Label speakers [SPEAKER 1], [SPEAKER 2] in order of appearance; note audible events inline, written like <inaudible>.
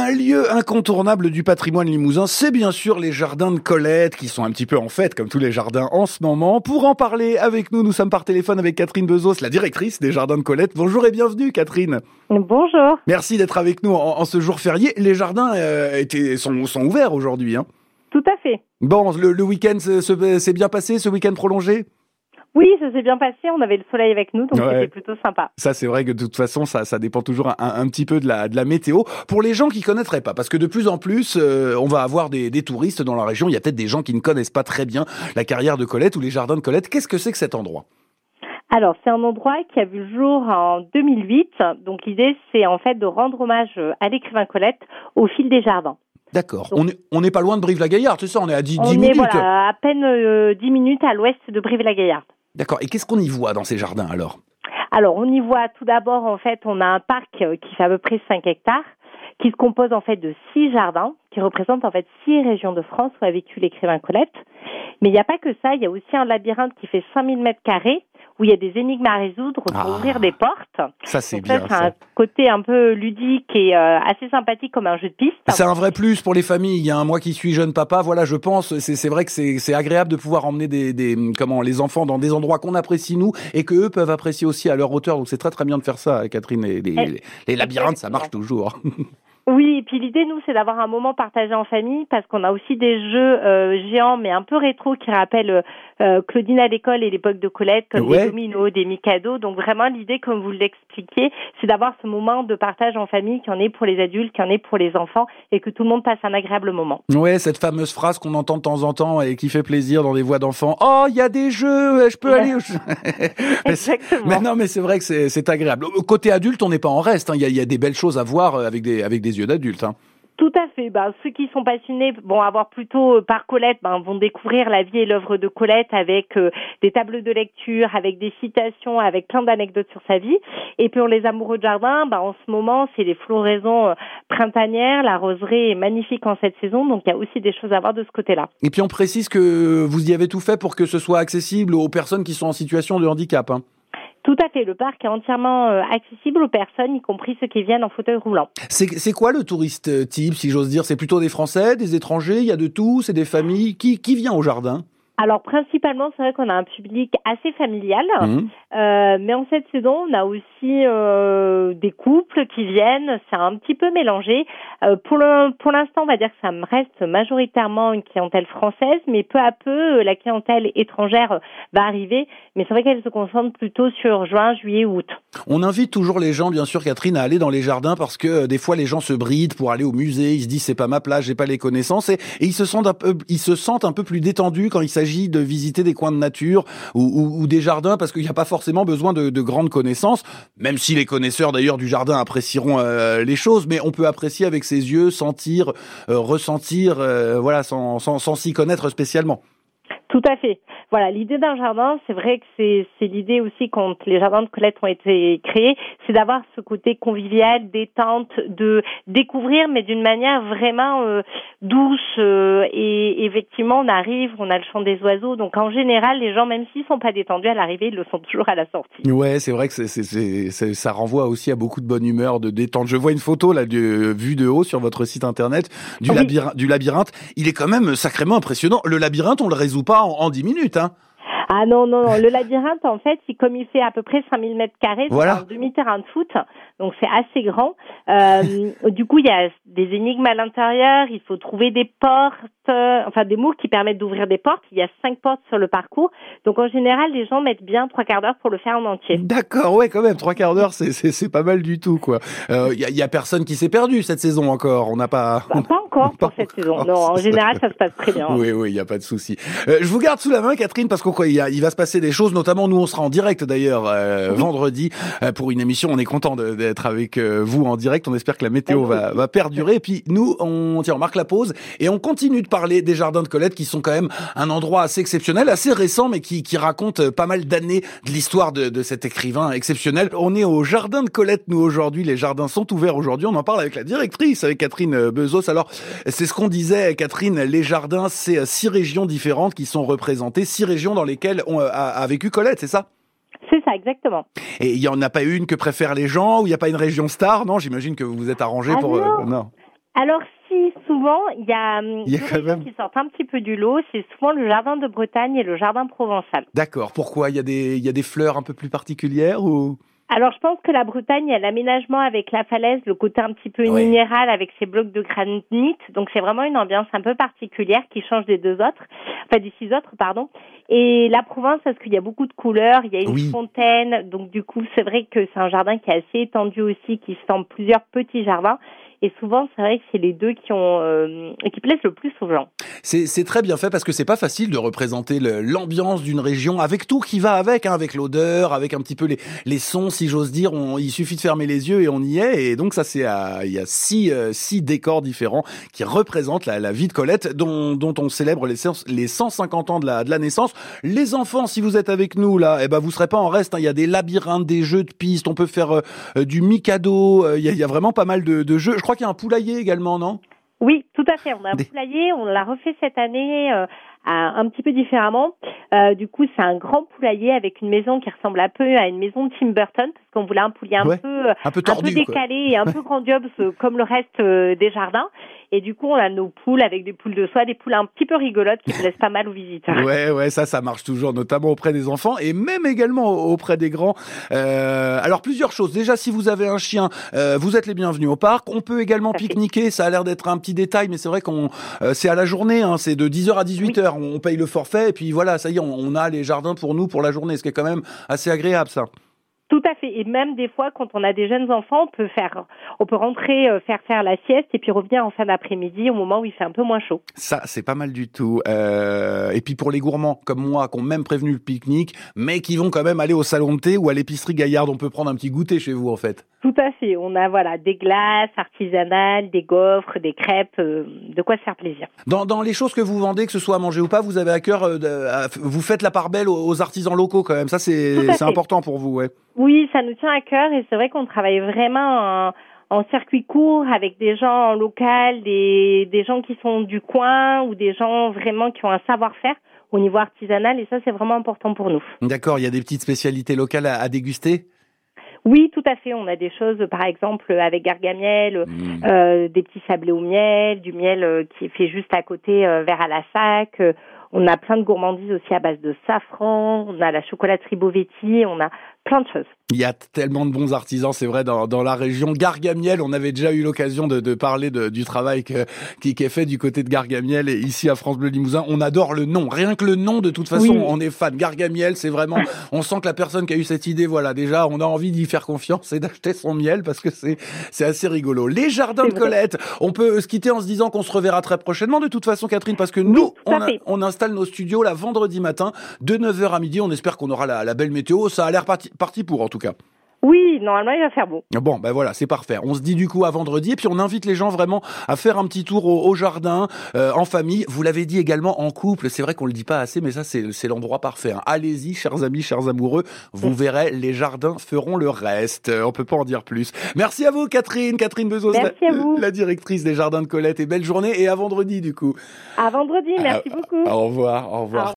[SPEAKER 1] Un lieu incontournable du patrimoine limousin, c'est bien sûr les jardins de Colette, qui sont un petit peu en fête, comme tous les jardins en ce moment. Pour en parler avec nous, nous sommes par téléphone avec Catherine Bezos, la directrice des jardins de Colette. Bonjour et bienvenue, Catherine.
[SPEAKER 2] Bonjour.
[SPEAKER 1] Merci d'être avec nous en, ce jour férié. Les jardins euh, étaient, sont, sont ouverts aujourd'hui. Hein.
[SPEAKER 2] Tout à fait.
[SPEAKER 1] Bon, le, le week-end s'est bien passé, ce week-end prolongé?
[SPEAKER 2] Oui, ça s'est bien passé. On avait le soleil avec nous, donc c'était plutôt sympa.
[SPEAKER 1] Ça, c'est vrai que de toute façon, ça, ça dépend toujours un, petit peu de la, de la météo. Pour les gens qui connaîtraient pas, parce que de plus en plus, euh, on va avoir des, des, touristes dans la région. Il y a peut-être des gens qui ne connaissent pas très bien la carrière de Colette ou les jardins de Colette. Qu'est-ce que c'est que cet endroit?
[SPEAKER 2] Alors, c'est un endroit qui a vu le jour en 2008. Donc, l'idée, c'est en fait de rendre hommage à l'écrivain Colette au fil des jardins.
[SPEAKER 1] D'accord. On n'est pas loin de Brive-la-Gaillarde, c'est ça? On est à 10,
[SPEAKER 2] on
[SPEAKER 1] minutes.
[SPEAKER 2] Est, voilà, à peine 10 euh, minutes à l'ouest de Brive-la-Gaillarde.
[SPEAKER 1] D'accord. Et qu'est-ce qu'on y voit dans ces jardins alors?
[SPEAKER 2] Alors, on y voit tout d'abord, en fait, on a un parc euh, qui fait à peu près 5 hectares, qui se compose en fait de six jardins, qui représentent en fait six régions de France où a vécu l'écrivain Colette. Mais il n'y a pas que ça, il y a aussi un labyrinthe qui fait 5000 mètres carrés, où il y a des énigmes à résoudre pour ah. ouvrir des portes.
[SPEAKER 1] Ça, c'est bien.
[SPEAKER 2] C'est un côté un peu ludique et euh, assez sympathique comme un jeu de piste.
[SPEAKER 1] C'est un vrai plus pour les familles. Il y a un moi qui suis jeune papa, voilà, je pense, c'est vrai que c'est agréable de pouvoir emmener des, des, comment, les enfants dans des endroits qu'on apprécie nous et que eux peuvent apprécier aussi à leur hauteur. Donc c'est très très bien de faire ça, Catherine. Et les, les, les labyrinthes, ça marche toujours. <laughs>
[SPEAKER 2] Oui, et puis l'idée, nous, c'est d'avoir un moment partagé en famille parce qu'on a aussi des jeux euh, géants, mais un peu rétro, qui rappellent euh, Claudine à l'école et l'époque de Colette, comme des dominos, des Mikado. Donc vraiment, l'idée, comme vous l'expliquiez, c'est d'avoir ce moment de partage en famille qui en est pour les adultes, qui en est pour les enfants, et que tout le monde passe un agréable moment.
[SPEAKER 1] Ouais, cette fameuse phrase qu'on entend de temps en temps et qui fait plaisir dans des voix d'enfants. Oh, il y a des jeux, je peux aller. <laughs>
[SPEAKER 2] Exactement.
[SPEAKER 1] mais non, mais c'est vrai que c'est agréable. Côté adulte, on n'est pas en reste. Hein. Il y, a, y, a, des belles choses à voir avec des avec des yeux d'adulte. Hein.
[SPEAKER 2] Tout à fait. Ben, ceux qui sont passionnés vont avoir plutôt euh, par Colette, ben, vont découvrir la vie et l'œuvre de Colette avec euh, des tables de lecture, avec des citations, avec plein d'anecdotes sur sa vie. Et pour les amoureux de jardin, ben, en ce moment, c'est les floraisons euh, printanières. La roseraie est magnifique en cette saison, donc il y a aussi des choses à voir de ce côté-là.
[SPEAKER 1] Et puis on précise que vous y avez tout fait pour que ce soit accessible aux personnes qui sont en situation de handicap. Hein.
[SPEAKER 2] Tout à fait. Le parc est entièrement euh, accessible aux personnes, y compris ceux qui viennent en fauteuil roulant.
[SPEAKER 1] C'est quoi le touriste euh, type, si j'ose dire? C'est plutôt des Français, des étrangers? Il y a de tout? C'est des familles? Qui, qui vient au jardin?
[SPEAKER 2] Alors principalement, c'est vrai qu'on a un public assez familial, mmh. euh, mais en cette saison, on a aussi euh, des couples qui viennent. C'est un petit peu mélangé. Euh, pour le, pour l'instant, on va dire que ça me reste majoritairement une clientèle française, mais peu à peu, la clientèle étrangère va arriver. Mais c'est vrai qu'elle se concentre plutôt sur juin, juillet, août.
[SPEAKER 1] On invite toujours les gens, bien sûr, Catherine, à aller dans les jardins parce que des fois, les gens se brident pour aller au musée. Ils se disent c'est pas ma place, j'ai pas les connaissances, et, et ils se sentent un peu, ils se sentent un peu plus détendus quand il s'agit de visiter des coins de nature ou, des jardins parce qu'il n'y a pas forcément besoin de, grandes connaissances, même si les connaisseurs d'ailleurs du jardin apprécieront euh, les choses, mais on peut apprécier avec ses yeux, sentir, euh, ressentir, euh, voilà, sans s'y connaître spécialement.
[SPEAKER 2] Tout à fait. Voilà, l'idée d'un jardin, c'est vrai que c'est, l'idée aussi quand les jardins de Colette ont été créés, c'est d'avoir ce côté convivial, détente, de découvrir, mais d'une manière vraiment euh, douce. Euh, et effectivement, on arrive, on a le chant des oiseaux, donc en général, les gens, même s'ils sont pas détendus à l'arrivée, ils le sont toujours à la sortie.
[SPEAKER 1] Ouais, c'est vrai que c'est, c'est, ça renvoie aussi à beaucoup de bonne humeur, de détente. Je vois une photo là, de, vue de haut sur votre site internet du, labyrinthe, du labyrinthe. Il est quand même sacrément impressionnant. Le labyrinthe, on le résout pas en, en 10 minutes. Hein.
[SPEAKER 2] Ah non, non, non. Le labyrinthe, en fait, c'est comme il fait à peu près 5000 mètres carrés, c'est un demi-terrain de foot, donc c'est assez grand. Euh, <laughs> du coup, il y a des énigmes à l'intérieur, il faut trouver des portes, euh, enfin des mots qui permettent d'ouvrir des portes. Il y a cinq portes sur le parcours, donc en général, les gens mettent bien trois quarts d'heure pour le faire en entier.
[SPEAKER 1] D'accord, ouais, quand même, trois quarts d'heure, c'est, pas mal du tout, quoi. Il euh, y, a, y, a, personne qui s'est perdu cette saison encore, on n'a pas...
[SPEAKER 2] Bah, pas encore pour cette saison, non, en général, ça se passe très bien.
[SPEAKER 1] Oui, oui, il n'y a pas de souci. je vous garde sous la main, Catherine, parce qu'on il va se passer des choses, notamment nous on sera en direct d'ailleurs euh, vendredi euh, pour une émission. On est content d'être avec euh, vous en direct. On espère que la météo va, va perdurer. Et puis nous, on tiens, on marque la pause et on continue de parler des jardins de Colette qui sont quand même un endroit assez exceptionnel, assez récent, mais qui, qui raconte pas mal d'années de l'histoire de, de cet écrivain exceptionnel. On est au jardin de Colette nous aujourd'hui. Les jardins sont ouverts aujourd'hui. On en parle avec la directrice, avec Catherine Bezos. Alors c'est ce qu'on disait, Catherine. Les jardins, c'est six régions différentes qui sont représentées, six régions dans lesquelles on a, vécu Colette, c'est ça,
[SPEAKER 2] exactement.
[SPEAKER 1] Et il n'y en a pas une que préfèrent les gens, ou il n'y a pas une région star, non J'imagine que vous vous êtes arrangé
[SPEAKER 2] ah
[SPEAKER 1] pour...
[SPEAKER 2] Euh, non. Alors si souvent il y a, hum, il y a quand même... qui sortent un petit peu du lot, c'est souvent le jardin de Bretagne et le jardin provençal.
[SPEAKER 1] D'accord. Pourquoi? Il y a des il y a des fleurs un peu plus particulières ou?
[SPEAKER 2] Alors je pense que la Bretagne, il y a l'aménagement avec la falaise, le côté un petit peu minéral avec ses blocs de granit. Donc c'est vraiment une ambiance un peu particulière qui change des deux autres, enfin des six autres, pardon. Et la Provence, parce qu'il y a beaucoup de couleurs, il y a une fontaine, donc du coup c'est vrai que c'est un jardin qui est assez étendu aussi, qui se plusieurs petits jardins. Et souvent, c'est vrai que c'est les deux qui ont euh, qui plaisent le plus aux gens.
[SPEAKER 1] C'est très bien fait parce que c'est pas facile de représenter l'ambiance d'une région avec tout qui va avec, hein, avec l'odeur, avec un petit peu les, les sons, si j'ose dire. On, il suffit de fermer les yeux et on y est. Et donc ça, c'est il y a six euh, six décors différents qui représentent la, la vie de Colette, dont, dont on célèbre les, les 150 ans de la, de la naissance. Les enfants, si vous êtes avec nous là, eh ben vous serez pas en reste. Hein. Il y a des labyrinthes, des jeux de pistes. On peut faire euh, du Mikado. Il y, a, il y a vraiment pas mal de, de jeux crois qu'il y a un poulailler également, non?
[SPEAKER 2] Oui, tout à fait. On a un poulailler, on l'a refait cette année euh, un petit peu différemment. Euh, du coup, c'est un grand poulailler avec une maison qui ressemble un peu à une maison de Tim Burton, parce qu'on voulait un poulailler un peu,
[SPEAKER 1] un peu,
[SPEAKER 2] décalé et un peu <laughs> grandiose comme le reste euh, des jardins. Et du coup, on a nos poules avec des poules de soie, des poules un petit peu rigolotes qui plaisent pas mal aux visiteurs.
[SPEAKER 1] Ouais, ouais, ça, ça marche toujours, notamment auprès des enfants et même également auprès des grands. Euh, alors, plusieurs choses. Déjà, si vous avez un chien, euh, vous êtes les bienvenus au parc. On peut également pique-niquer. Ça a l'air d'être un petit détail, mais c'est vrai qu'on, euh, c'est à la journée. Hein, c'est de 10h à 18h. On paye le forfait et puis voilà, ça y est, on, a les jardins pour nous pour la journée, ce qui est quand même assez agréable, ça.
[SPEAKER 2] Tout à fait. Et même des fois, quand on a des jeunes enfants, on peut faire, on peut rentrer, euh, faire faire la sieste et puis revenir en fin d'après-midi au moment où il fait un peu moins chaud.
[SPEAKER 1] Ça, c'est pas mal du tout. Euh, et puis pour les gourmands comme moi, qui ont même prévenu le pique-nique, mais qui vont quand même aller au salon de thé ou à l'épicerie Gaillarde, on peut prendre un petit goûter chez vous en fait.
[SPEAKER 2] Tout à fait. On a voilà des glaces artisanales, des gaufres, des crêpes, euh, de quoi se faire plaisir.
[SPEAKER 1] Dans, dans les choses que vous vendez, que ce soit à manger ou pas, vous avez à cœur, euh, vous faites la part belle aux, artisans locaux quand même. Ça c'est important pour vous, ouais.
[SPEAKER 2] Oui, ça nous tient à cœur et c'est vrai qu'on travaille vraiment en, en, circuit court avec des gens locaux, des, des gens qui sont du coin ou des gens vraiment qui ont un savoir-faire au niveau artisanal et ça c'est vraiment important pour nous.
[SPEAKER 1] D'accord, il y a des petites spécialités locales à, à déguster?
[SPEAKER 2] Oui, tout à fait. On a des choses, par exemple, avec Gargamiel, mmh. euh, des petits sablés au miel, du miel euh, qui est fait juste à côté euh, vers à la sac. On a plein de gourmandises aussi à base de safran. On a la chocolaterie Bovetti. On a plein de choses.
[SPEAKER 1] Il y a tellement de bons artisans, c'est vrai, dans, dans, la région. Gargamiel, on avait déjà eu l'occasion de, de, parler de, du travail que, qui, qui, est fait du côté de Gargamiel et ici à France Bleu Limousin. On adore le nom. Rien que le nom, de toute façon, on est fan. Gargamiel, c'est vraiment, <laughs> on sent que la personne qui a eu cette idée, voilà, déjà, on a envie d'y faire confiance et d'acheter son miel parce que c'est, c'est assez rigolo. Les jardins de Colette, on peut se quitter en se disant qu'on se reverra très prochainement, de toute façon, Catherine, parce que nous, on, on, installe nos studios là vendredi matin de 9h à midi. On espère qu'on aura la, belle météo. Ça a l'air parti pour, en tout cas.
[SPEAKER 2] Oui, normalement il va faire beau.
[SPEAKER 1] Bon, ben voilà, c'est parfait. On se dit du coup à vendredi et puis on invite les gens vraiment à faire un petit tour au, jardin euh, en famille. Vous l'avez dit également en couple. C'est vrai qu'on le dit pas assez, mais ça c'est l'endroit parfait. Hein. Allez-y, chers amis, chers amoureux. Vous verrez, les jardins feront le reste. On peut pas en dire plus. Merci à vous, Catherine, Catherine Bezos, la, directrice des jardins de Colette. Et belle journée et à vendredi du coup.
[SPEAKER 2] À vendredi, merci beaucoup.
[SPEAKER 1] Au revoir, au revoir.